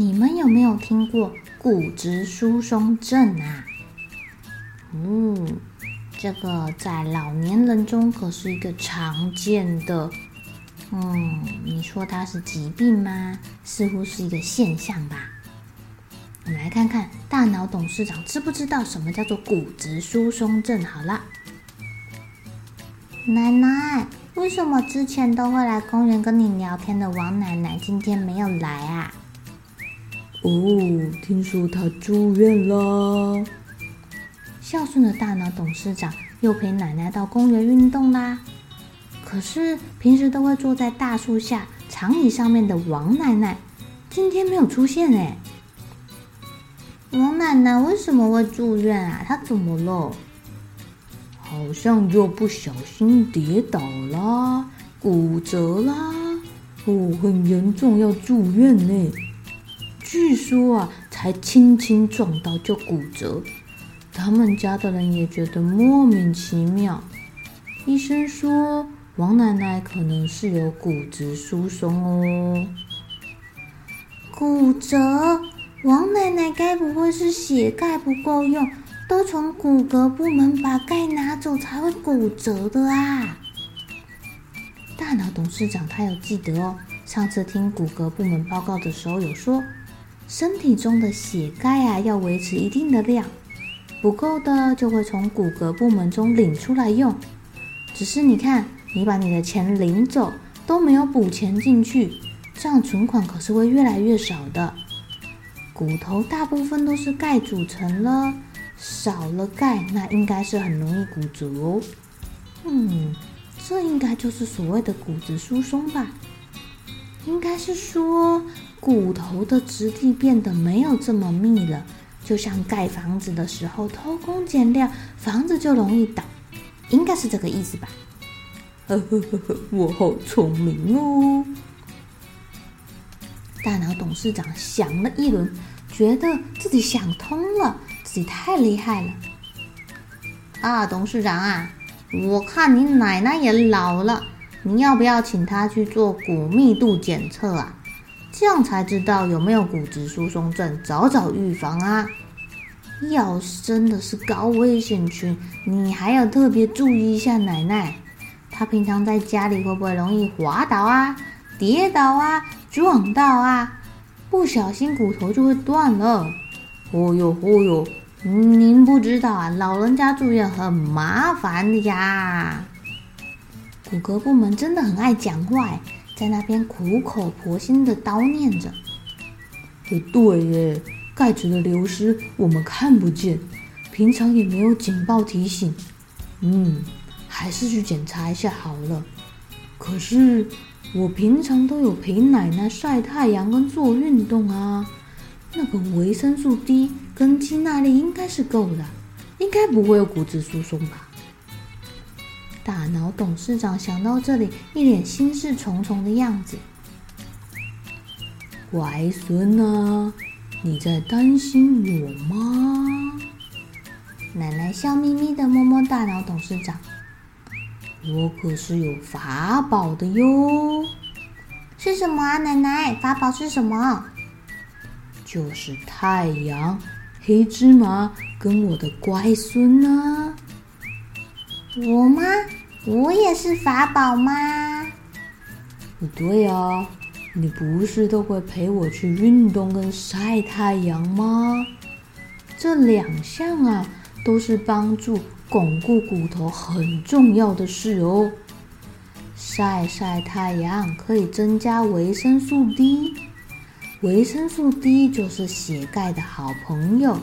你们有没有听过骨质疏松症啊？嗯，这个在老年人中可是一个常见的。嗯，你说它是疾病吗？似乎是一个现象吧。我们来看看大脑董事长知不知道什么叫做骨质疏松症？好了，奶奶，为什么之前都会来公园跟你聊天的王奶奶今天没有来啊？哦，听说他住院了。孝顺的大脑董事长又陪奶奶到公园运动啦。可是平时都会坐在大树下长椅上面的王奶奶，今天没有出现哎。王奶奶为什么会住院啊？她怎么了？好像又不小心跌倒啦，骨折啦。哦，很严重，要住院呢。据说啊，才轻轻撞到就骨折，他们家的人也觉得莫名其妙。医生说，王奶奶可能是有骨质疏松哦。骨折？王奶奶该不会是血钙不够用，都从骨骼部门把钙拿走才会骨折的啊？大脑董事长他有记得哦，上次听骨骼部门报告的时候有说。身体中的血钙啊，要维持一定的量，不够的就会从骨骼部门中领出来用。只是你看，你把你的钱领走，都没有补钱进去，这样存款可是会越来越少的。骨头大部分都是钙组成了，少了钙，那应该是很容易骨折。嗯，这应该就是所谓的骨质疏松吧？应该是说。骨头的质地变得没有这么密了，就像盖房子的时候偷工减料，房子就容易倒，应该是这个意思吧？呵呵呵呵，我好聪明哦！大脑董事长想了一轮，觉得自己想通了，自己太厉害了。啊，董事长啊，我看你奶奶也老了，你要不要请她去做骨密度检测啊？这样才知道有没有骨质疏松症，早早预防啊！要是真的是高危险群，你还要特别注意一下奶奶。她平常在家里会不会容易滑倒啊、跌倒啊、撞到啊？不小心骨头就会断了。哦哟哦哟，您不知道啊，老人家住院很麻烦的呀。骨骼部门真的很爱讲话。在那边苦口婆心的叨念着：“不对耶，钙质的流失我们看不见，平常也没有警报提醒。嗯，还是去检查一下好了。可是我平常都有陪奶奶晒太阳跟做运动啊，那个维生素 D 跟肌耐力应该是够的，应该不会有骨质疏松吧。”大脑董事长想到这里，一脸心事重重的样子。乖孙啊，你在担心我吗？奶奶笑眯眯的摸摸大脑董事长。我可是有法宝的哟。是什么啊，奶奶？法宝是什么？就是太阳、黑芝麻跟我的乖孙啊。我吗？我也是法宝吗？不对啊，你不是都会陪我去运动跟晒太阳吗？这两项啊，都是帮助巩固骨头很重要的事哦。晒晒太阳可以增加维生素 D，维生素 D 就是血钙的好朋友，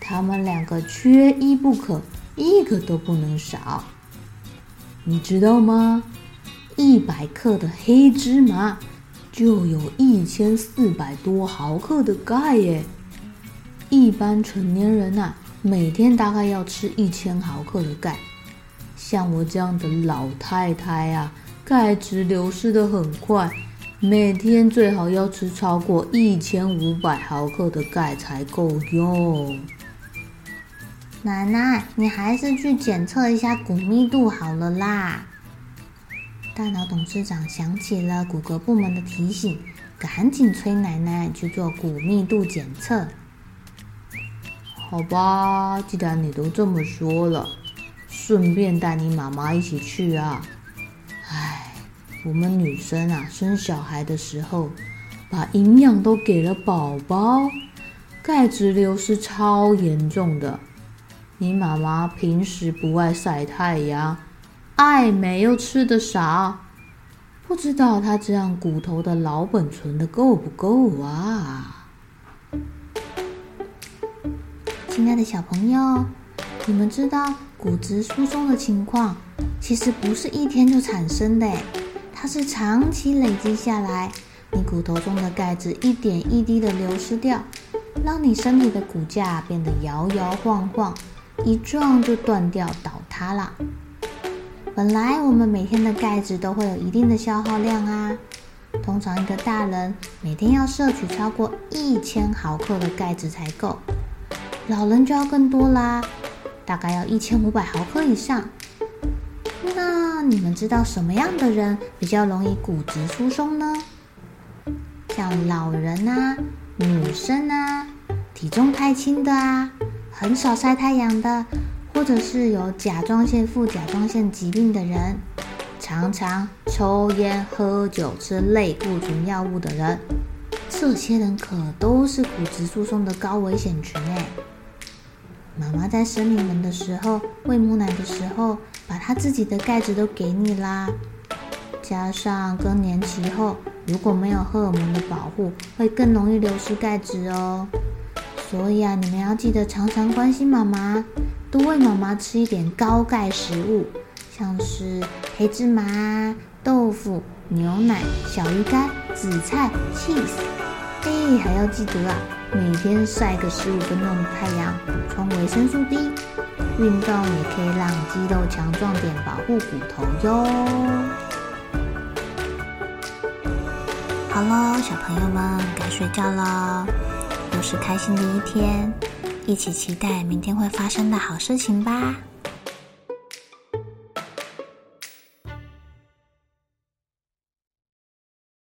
它们两个缺一不可，一个都不能少。你知道吗？一百克的黑芝麻就有一千四百多毫克的钙耶。一般成年人呐、每天大概要吃一千毫克的钙。像我这样的老太太啊，钙质流失得很快，每天最好要吃超过一千五百毫克的钙才够用。奶奶，你还是去检测一下骨密度好了啦。大脑董事长想起了骨骼部门的提醒，赶紧催奶奶去做骨密度检测。好吧，既然你都这么说了，顺便带你妈妈一起去啊！唉，我们女生啊，生小孩的时候，把营养都给了宝宝，钙质流失超严重的。你妈妈平时不爱晒太阳，爱美又吃得少，不知道她这样骨头的老本存得够不够啊？亲爱的小朋友，你们知道骨质疏松的情况其实不是一天就产生的，它是长期累积下来，你骨头中的钙质一点一滴的流失掉，让你身体的骨架变得摇摇晃晃，一撞就断掉倒塌了。本来我们每天的钙质都会有一定的消耗量啊，通常一个大人每天要摄取超过一千毫克的钙质才够。老人就要更多啦，大概要一千五百毫克以上。那你们知道什么样的人比较容易骨质疏松呢？像老人啊、女生啊、体重太轻的啊、很少晒太阳的，或者是有甲状腺、副甲状腺疾病的人，常常抽烟、喝酒、吃类固醇药物的人，这些人可都是骨质疏松的高危险群诶。妈妈在生你们的时候，喂母奶的时候，把她自己的钙质都给你啦。加上更年期后，如果没有荷尔蒙的保护，会更容易流失钙质哦。所以啊，你们要记得常常关心妈妈，多喂妈妈吃一点高钙食物，像是黑芝麻、豆腐、牛奶、小鱼干、紫菜、cheese。哎，还要记得啊。每天晒个十五分钟的太阳，补充维生素 D。运动也可以让肌肉强壮点，保护骨头哟。好喽，小朋友们该睡觉了，又是开心的一天，一起期待明天会发生的好事情吧。